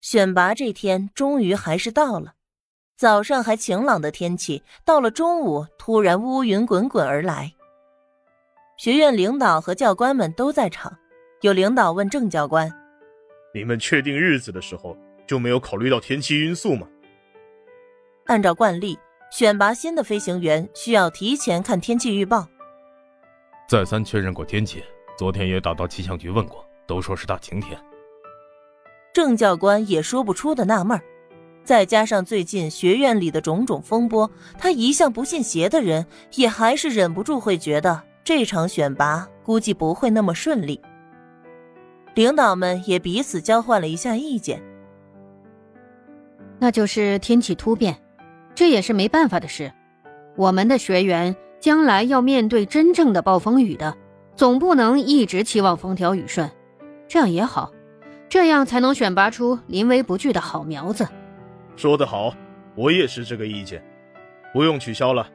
选拔这天终于还是到了。早上还晴朗的天气，到了中午突然乌云滚滚而来。学院领导和教官们都在场，有领导问郑教官：“你们确定日子的时候就没有考虑到天气因素吗？”按照惯例，选拔新的飞行员需要提前看天气预报。再三确认过天气，昨天也打到气象局问过，都说是大晴天。郑教官也说不出的纳闷儿。再加上最近学院里的种种风波，他一向不信邪的人也还是忍不住会觉得这场选拔估计不会那么顺利。领导们也彼此交换了一下意见，那就是天气突变，这也是没办法的事。我们的学员将来要面对真正的暴风雨的，总不能一直期望风调雨顺，这样也好，这样才能选拔出临危不惧的好苗子。说得好，我也是这个意见，不用取消了。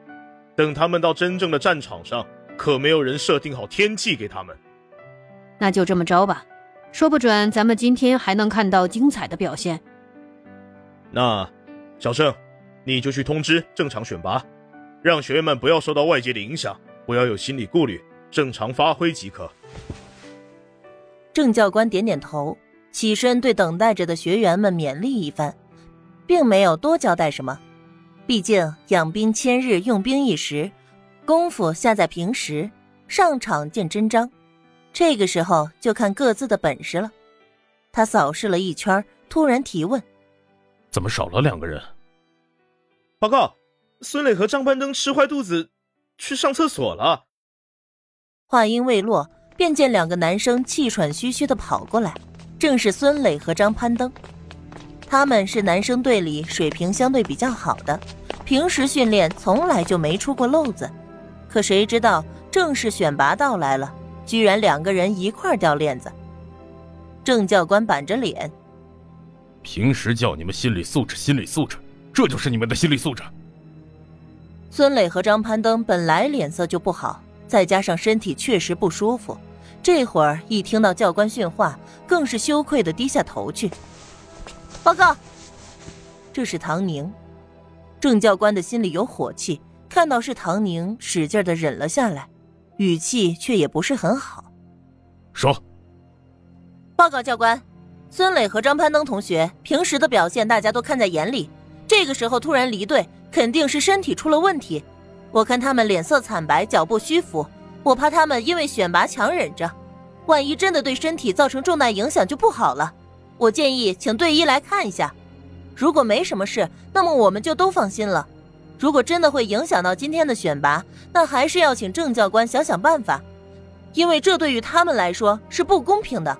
等他们到真正的战场上，可没有人设定好天气给他们。那就这么着吧，说不准咱们今天还能看到精彩的表现。那，小郑，你就去通知正常选拔，让学员们不要受到外界的影响，不要有心理顾虑，正常发挥即可。郑教官点点头，起身对等待着的学员们勉励一番。并没有多交代什么，毕竟养兵千日，用兵一时，功夫下在平时，上场见真章。这个时候就看各自的本事了。他扫视了一圈，突然提问：“怎么少了两个人？”报告，孙磊和张攀登吃坏肚子，去上厕所了。话音未落，便见两个男生气喘吁吁的跑过来，正是孙磊和张攀登。他们是男生队里水平相对比较好的，平时训练从来就没出过漏子。可谁知道正式选拔到来了，居然两个人一块掉链子。郑教官板着脸：“平时叫你们心理素质，心理素质，这就是你们的心理素质。”孙磊和张攀登本来脸色就不好，再加上身体确实不舒服，这会儿一听到教官训话，更是羞愧的低下头去。报告，这是唐宁。郑教官的心里有火气，看到是唐宁，使劲的忍了下来，语气却也不是很好。说，报告教官，孙磊和张攀登同学平时的表现大家都看在眼里，这个时候突然离队，肯定是身体出了问题。我看他们脸色惨白，脚步虚浮，我怕他们因为选拔强忍着，万一真的对身体造成重大影响就不好了。我建议请队医来看一下，如果没什么事，那么我们就都放心了。如果真的会影响到今天的选拔，那还是要请郑教官想想办法，因为这对于他们来说是不公平的。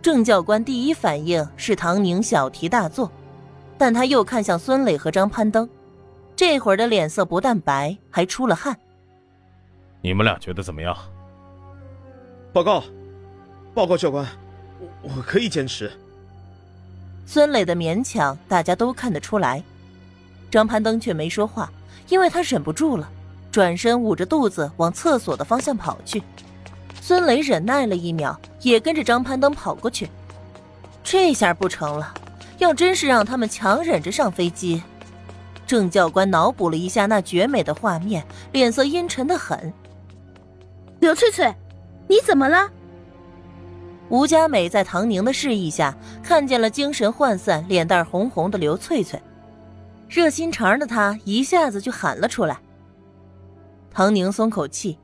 郑教官第一反应是唐宁小题大做，但他又看向孙磊和张攀登，这会儿的脸色不但白，还出了汗。你们俩觉得怎么样？报告，报告教官。我我可以坚持。孙磊的勉强，大家都看得出来。张攀登却没说话，因为他忍不住了，转身捂着肚子往厕所的方向跑去。孙磊忍耐了一秒，也跟着张攀登跑过去。这下不成了，要真是让他们强忍着上飞机，郑教官脑补了一下那绝美的画面，脸色阴沉的很。刘翠翠，你怎么了？吴佳美在唐宁的示意下，看见了精神涣散、脸蛋红红的刘翠翠，热心肠的她一下子就喊了出来。唐宁松口气，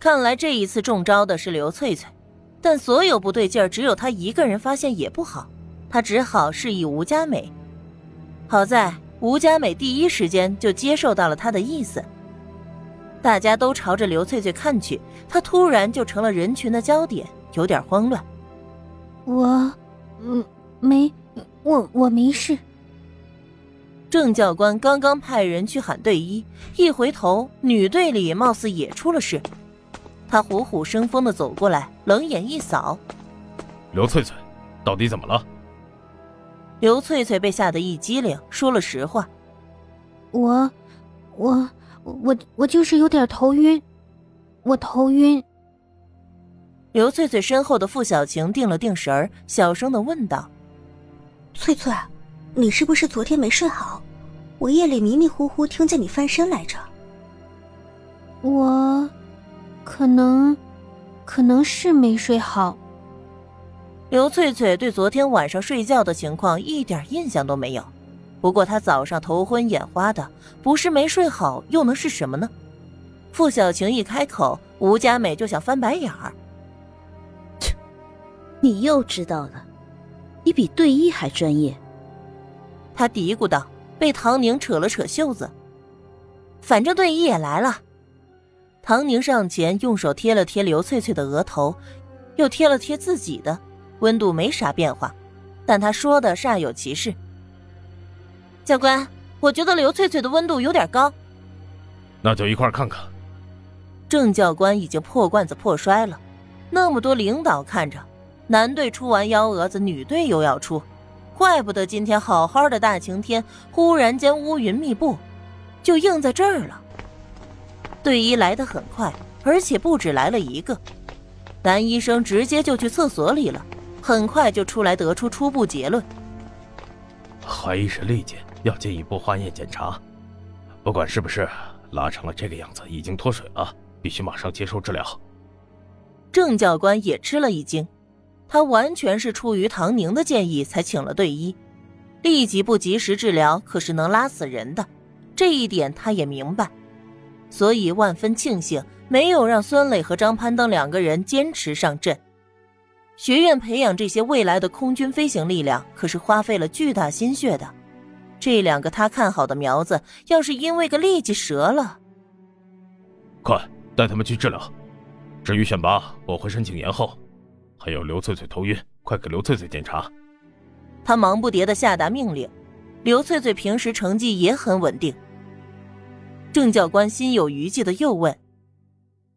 看来这一次中招的是刘翠翠，但所有不对劲儿只有她一个人发现也不好，她只好示意吴佳美。好在吴佳美第一时间就接受到了他的意思，大家都朝着刘翠翠看去，她突然就成了人群的焦点，有点慌乱。我，嗯，没，我我没事。郑教官刚刚派人去喊队医，一回头，女队里貌似也出了事。他虎虎生风的走过来，冷眼一扫：“刘翠翠，到底怎么了？”刘翠翠被吓得一激灵，说了实话：“我，我，我，我就是有点头晕，我头晕。”刘翠翠身后的付小晴定了定神儿，小声的问道：“翠翠，你是不是昨天没睡好？我夜里迷迷糊糊听见你翻身来着。我，可能，可能是没睡好。刘翠翠对昨天晚上睡觉的情况一点印象都没有。不过他早上头昏眼花的，不是没睡好，又能是什么呢？傅小晴一开口，吴佳美就想翻白眼儿。切，你又知道了，你比队医还专业。他嘀咕道，被唐宁扯了扯袖子。反正队医也来了。唐宁上前用手贴了贴刘翠翠的额头，又贴了贴自己的，温度没啥变化，但他说的煞有其事。教官，我觉得刘翠翠的温度有点高。那就一块看看。郑教官已经破罐子破摔了，那么多领导看着，男队出完幺蛾子，女队又要出，怪不得今天好好的大晴天，忽然间乌云密布，就应在这儿了。队医来得很快，而且不止来了一个，男医生直接就去厕所里了，很快就出来得出初步结论，怀疑是肋间。要进一步化验检查，不管是不是拉成了这个样子，已经脱水了，必须马上接受治疗。郑教官也吃了一惊，他完全是出于唐宁的建议才请了队医，立即不及时治疗可是能拉死人的，这一点他也明白，所以万分庆幸没有让孙磊和张攀登两个人坚持上阵。学院培养这些未来的空军飞行力量，可是花费了巨大心血的。这两个他看好的苗子，要是因为个痢疾折了，快带他们去治疗。至于选拔，我会申请延后。还有刘翠翠头晕，快给刘翠翠检查。他忙不迭的下达命令。刘翠翠平时成绩也很稳定。郑教官心有余悸的又问：“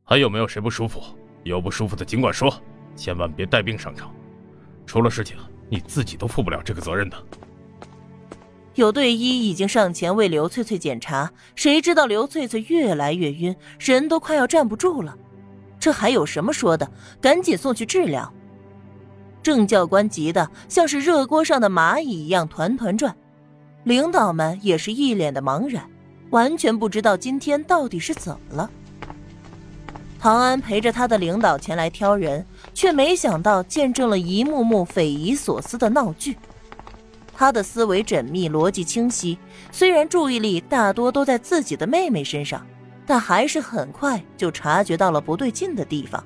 还有没有谁不舒服？有不舒服的尽管说，千万别带病上场。出了事情，你自己都负不了这个责任的。”有队医已经上前为刘翠翠检查，谁知道刘翠翠越来越晕，人都快要站不住了。这还有什么说的？赶紧送去治疗。郑教官急得像是热锅上的蚂蚁一样团团转，领导们也是一脸的茫然，完全不知道今天到底是怎么了。唐安陪着他的领导前来挑人，却没想到见证了一幕幕匪夷所思的闹剧。他的思维缜密，逻辑清晰。虽然注意力大多都在自己的妹妹身上，但还是很快就察觉到了不对劲的地方。